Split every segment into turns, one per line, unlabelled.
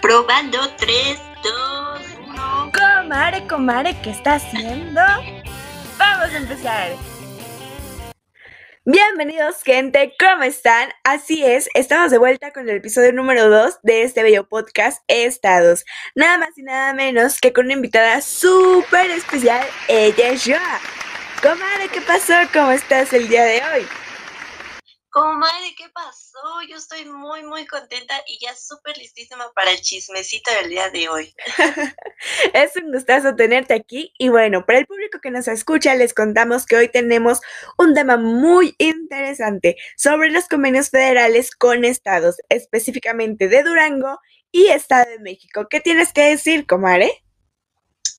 Probando 3, 2, 1.
Comare, comare, ¿qué está haciendo? Vamos a empezar. Bienvenidos gente, ¿cómo están? Así es, estamos de vuelta con el episodio número 2 de este bello podcast Estados. Nada más y nada menos que con una invitada súper especial, ella es Joa. Comadre, ¿qué pasó? ¿Cómo estás el día de hoy?
Comadre, ¿qué pasó? Yo estoy muy, muy contenta y ya súper listísima para el chismecito del día de hoy.
es un gustazo tenerte aquí y bueno, para el público que nos escucha les contamos que hoy tenemos un tema muy interesante sobre los convenios federales con estados, específicamente de Durango y Estado de México. ¿Qué tienes que decir, comadre?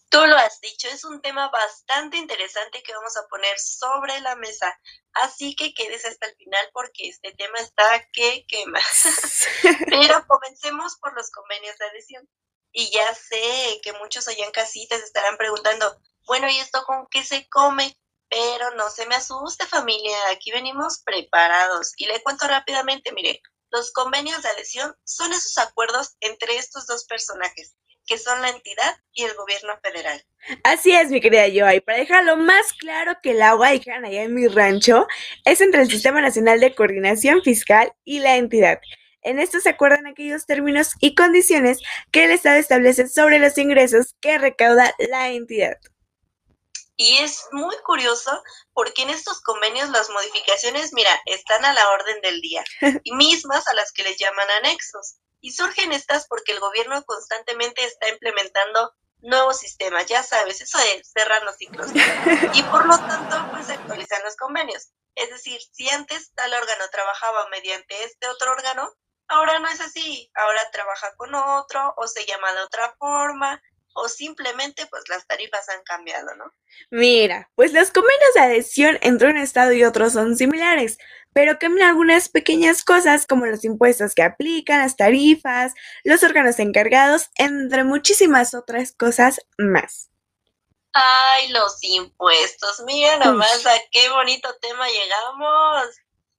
Tú lo has dicho, es un tema bastante interesante que vamos a poner sobre la mesa. Así que quedes hasta el final porque este tema está que quema. Pero comencemos por los convenios de adhesión. Y ya sé que muchos allá en casitas estarán preguntando, bueno, ¿y esto con qué se come? Pero no se me asuste familia, aquí venimos preparados. Y le cuento rápidamente, mire, los convenios de adhesión son esos acuerdos entre estos dos personajes, que son la entidad y el gobierno federal.
Así es, mi querida Joy. Para dejarlo más claro que el agua, dijeron allá en mi rancho, es entre el Sistema Nacional de Coordinación Fiscal y la entidad. En esto se acuerdan aquellos términos y condiciones que el Estado establece sobre los ingresos que recauda la entidad.
Y es muy curioso porque en estos convenios las modificaciones, mira, están a la orden del día y mismas a las que les llaman anexos. Y surgen estas porque el gobierno constantemente está implementando nuevos sistemas, ya sabes, eso de cerrar los ciclos. Y por lo tanto, pues actualizan los convenios. Es decir, si antes tal órgano trabajaba mediante este otro órgano, ahora no es así. Ahora trabaja con otro o se llama de otra forma o simplemente pues las tarifas han cambiado, ¿no?
Mira, pues los convenios de adhesión entre un estado y otro son similares, pero cambian algunas pequeñas cosas como los impuestos que aplican, las tarifas, los órganos encargados, entre muchísimas otras cosas más.
Ay, los impuestos, mira nomás a qué bonito tema llegamos.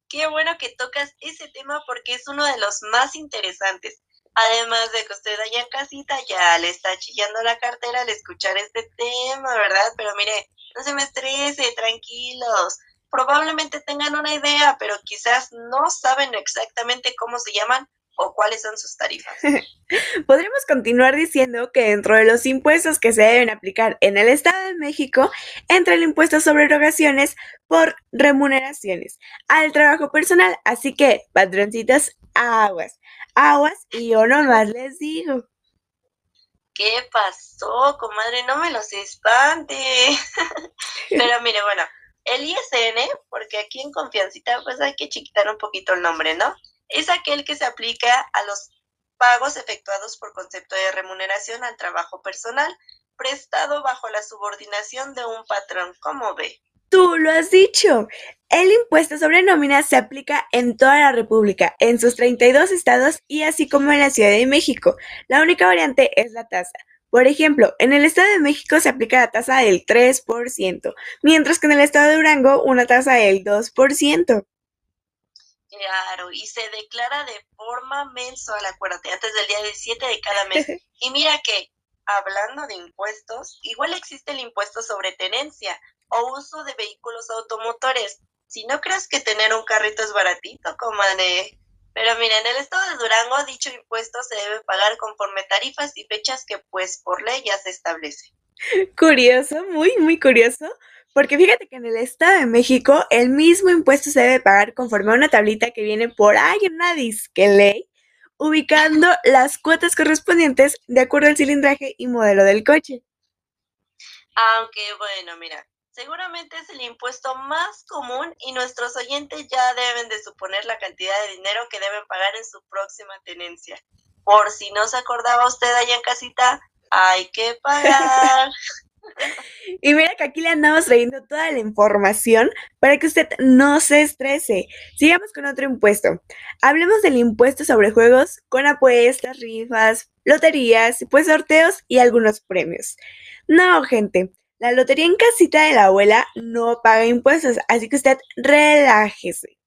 Qué bueno que tocas ese tema porque es uno de los más interesantes. Además de que usted allá en casita ya le está chillando la cartera al escuchar este tema, ¿verdad? Pero mire, no se me estrese, tranquilos. Probablemente tengan una idea, pero quizás no saben exactamente cómo se llaman o cuáles son sus tarifas.
Podríamos continuar diciendo que dentro de los impuestos que se deben aplicar en el Estado de México entra el impuesto sobre erogaciones por remuneraciones al trabajo personal. Así que, patroncitas, aguas aguas y yo nomás les digo.
¿Qué pasó, comadre? No me los espante. Pero mire, bueno, el ISN, porque aquí en Confiancita pues hay que chiquitar un poquito el nombre, ¿no? Es aquel que se aplica a los pagos efectuados por concepto de remuneración al trabajo personal, prestado bajo la subordinación de un patrón, ¿cómo ve?
Tú lo has dicho. El impuesto sobre nómina se aplica en toda la República, en sus 32 estados y así como en la Ciudad de México. La única variante es la tasa. Por ejemplo, en el Estado de México se aplica la tasa del 3%, mientras que en el Estado de Durango una tasa del 2%.
Claro, y se declara de forma mensual, acuérdate, antes del día 17 de cada mes. Y mira que, hablando de impuestos, igual existe el impuesto sobre tenencia o uso de vehículos automotores. Si no crees que tener un carrito es baratito, comadre. Pero mira, en el estado de Durango dicho impuesto se debe pagar conforme tarifas y fechas que pues por ley ya se establece.
Curioso, muy, muy curioso. Porque fíjate que en el Estado de México el mismo impuesto se debe pagar conforme a una tablita que viene por ahí en una disque ley, ubicando las cuotas correspondientes de acuerdo al cilindraje y modelo del coche.
Aunque bueno, mira, Seguramente es el impuesto más común y nuestros oyentes ya deben de suponer la cantidad de dinero que deben pagar en su próxima tenencia. Por si no se acordaba usted allá en casita, hay que pagar.
Y mira que aquí le andamos trayendo toda la información para que usted no se estrese. Sigamos con otro impuesto. Hablemos del impuesto sobre juegos con apuestas, rifas, loterías, pues sorteos y algunos premios. No, gente, la lotería en casita de la abuela no paga impuestos, así que usted relájese.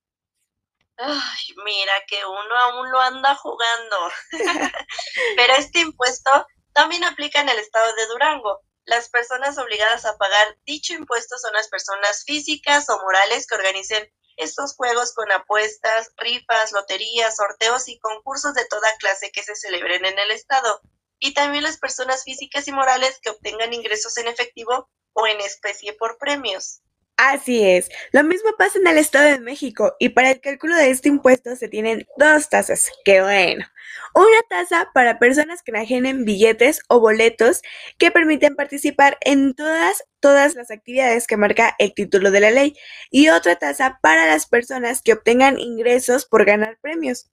Ay, mira que uno aún lo anda jugando. Pero este impuesto también aplica en el estado de Durango. Las personas obligadas a pagar dicho impuesto son las personas físicas o morales que organicen estos juegos con apuestas, rifas, loterías, sorteos y concursos de toda clase que se celebren en el estado. Y también las personas físicas y morales que obtengan ingresos en efectivo o en especie por premios.
Así es, lo mismo pasa en el Estado de México y para el cálculo de este impuesto se tienen dos tasas, que bueno. Una tasa para personas que enajenen billetes o boletos que permiten participar en todas, todas las actividades que marca el título de la ley y otra tasa para las personas que obtengan ingresos por ganar premios.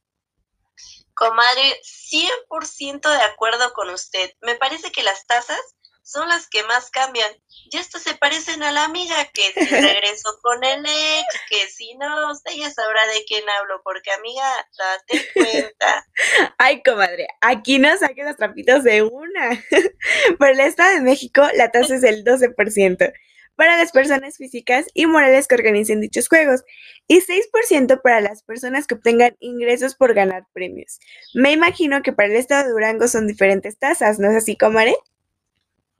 Comadre, 100% de acuerdo con usted. Me parece que las tasas son las que más cambian. Y estas se parecen a la amiga que si regreso con el ex, que si no, usted ya sabrá de quién hablo, porque amiga, date cuenta.
Ay, comadre, aquí no saques los trapitos de una. Por el Estado de México, la tasa es del 12% para las personas físicas y morales que organicen dichos juegos y 6% para las personas que obtengan ingresos por ganar premios. Me imagino que para el estado de Durango son diferentes tasas, ¿no es así, comadre?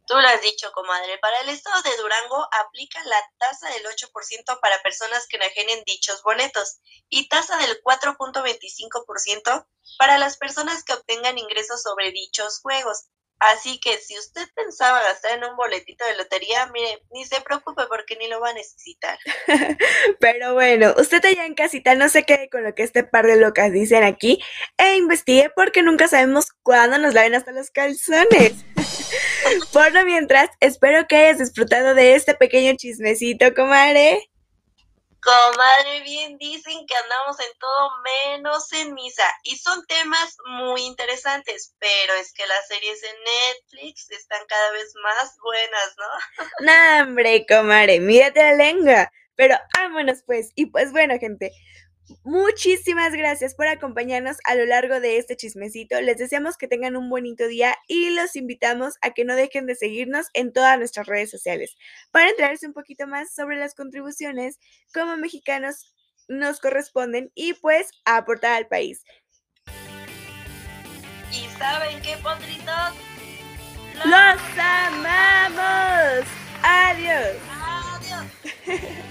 Tú lo has dicho, comadre. Para el estado de Durango aplica la tasa del 8% para personas que enajenen dichos boletos y tasa del 4.25% para las personas que obtengan ingresos sobre dichos juegos. Así que si usted pensaba gastar en un boletito de lotería, mire, ni se preocupe porque ni lo va a necesitar.
Pero bueno, usted allá en casita no se quede con lo que este par de locas dicen aquí e investigue porque nunca sabemos cuándo nos laven hasta los calzones. Por lo mientras, espero que hayas disfrutado de este pequeño chismecito, comadre.
Comadre, bien dicen que andamos en todo menos en misa. Y son temas muy interesantes, pero es que las series de Netflix están cada vez más buenas, ¿no?
No, hombre, comadre, mírate la lengua. Pero vámonos pues. Y pues bueno, gente, Muchísimas gracias por acompañarnos a lo largo de este chismecito. Les deseamos que tengan un bonito día y los invitamos a que no dejen de seguirnos en todas nuestras redes sociales para enterarse un poquito más sobre las contribuciones como mexicanos nos corresponden y pues a aportar al país.
¿Y saben qué, potritos?
¡Los amamos! ¡Adiós!
¡Adiós!